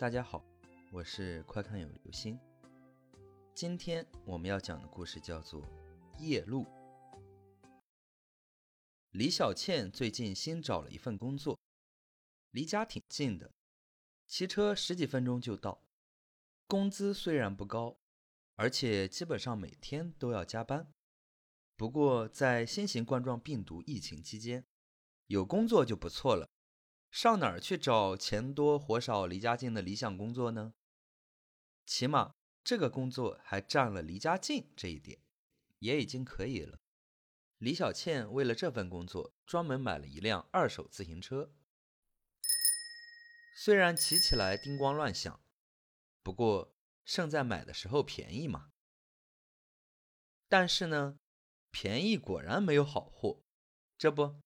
大家好，我是快看有流星。今天我们要讲的故事叫做《夜路》。李小倩最近新找了一份工作，离家挺近的，骑车十几分钟就到。工资虽然不高，而且基本上每天都要加班。不过在新型冠状病毒疫情期间，有工作就不错了。上哪儿去找钱多活少、离家近的理想工作呢？起码这个工作还占了离家近这一点，也已经可以了。李小倩为了这份工作，专门买了一辆二手自行车。虽然骑起来叮咣乱响，不过胜在买的时候便宜嘛。但是呢，便宜果然没有好货，这不。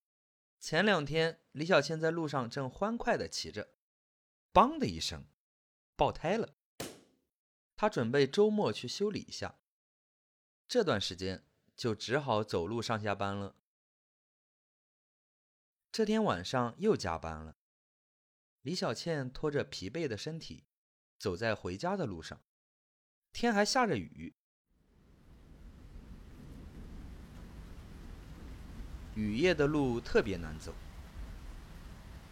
前两天，李小倩在路上正欢快地骑着，梆的一声，爆胎了。她准备周末去修理一下，这段时间就只好走路上下班了。这天晚上又加班了，李小倩拖着疲惫的身体，走在回家的路上，天还下着雨。雨夜的路特别难走。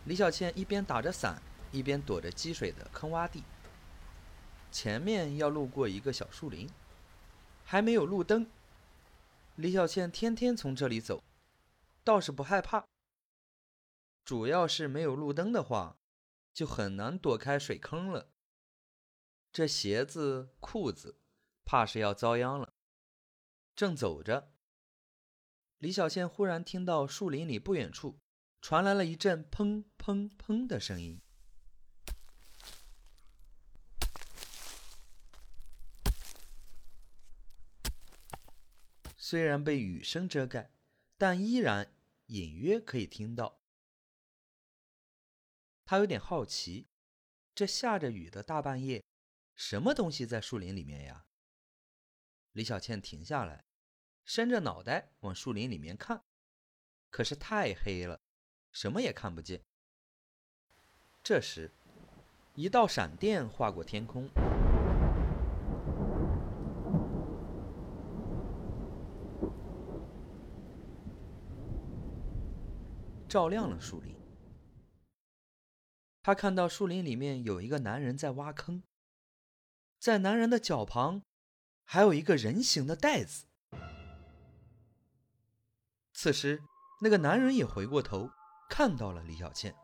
李小倩一边打着伞，一边躲着积水的坑洼地。前面要路过一个小树林，还没有路灯。李小倩天天从这里走，倒是不害怕。主要是没有路灯的话，就很难躲开水坑了。这鞋子、裤子，怕是要遭殃了。正走着。李小倩忽然听到树林里不远处传来了一阵砰砰砰的声音。虽然被雨声遮盖，但依然隐约可以听到。他有点好奇，这下着雨的大半夜，什么东西在树林里面呀？李小倩停下来。伸着脑袋往树林里面看，可是太黑了，什么也看不见。这时，一道闪电划过天空，照亮了树林。他看到树林里面有一个男人在挖坑，在男人的脚旁，还有一个人形的袋子。此时，那个男人也回过头，看到了李小倩。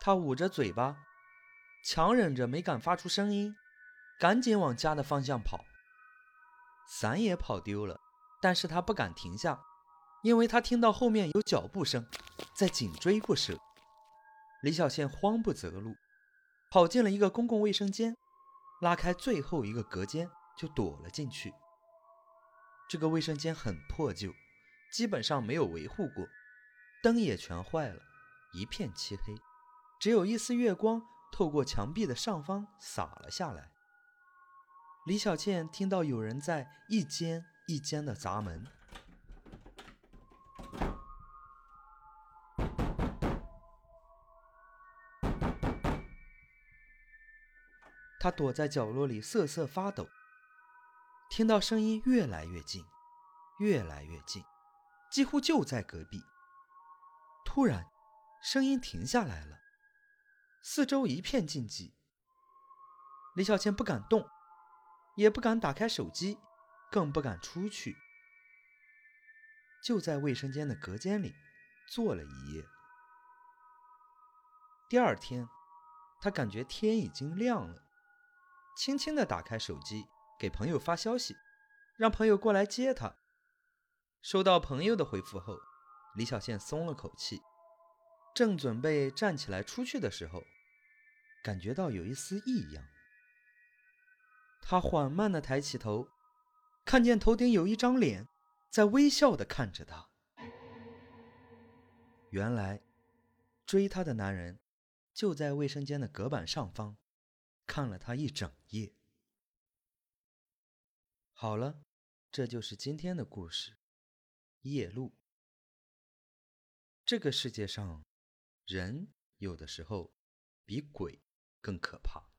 他捂着嘴巴，强忍着没敢发出声音，赶紧往家的方向跑。伞也跑丢了，但是他不敢停下，因为他听到后面有脚步声，在紧追不舍。李小倩慌不择路，跑进了一个公共卫生间，拉开最后一个隔间就躲了进去。这个卫生间很破旧。基本上没有维护过，灯也全坏了，一片漆黑，只有一丝月光透过墙壁的上方洒了下来。李小倩听到有人在一间一间的砸门，她躲在角落里瑟瑟发抖，听到声音越来越近，越来越近。几乎就在隔壁。突然，声音停下来了，四周一片静寂。李小倩不敢动，也不敢打开手机，更不敢出去，就在卫生间的隔间里坐了一夜。第二天，她感觉天已经亮了，轻轻地打开手机，给朋友发消息，让朋友过来接她。收到朋友的回复后，李小倩松了口气，正准备站起来出去的时候，感觉到有一丝异样。她缓慢地抬起头，看见头顶有一张脸在微笑地看着她。原来，追她的男人就在卫生间的隔板上方，看了她一整夜。好了，这就是今天的故事。夜路，这个世界上，人有的时候比鬼更可怕。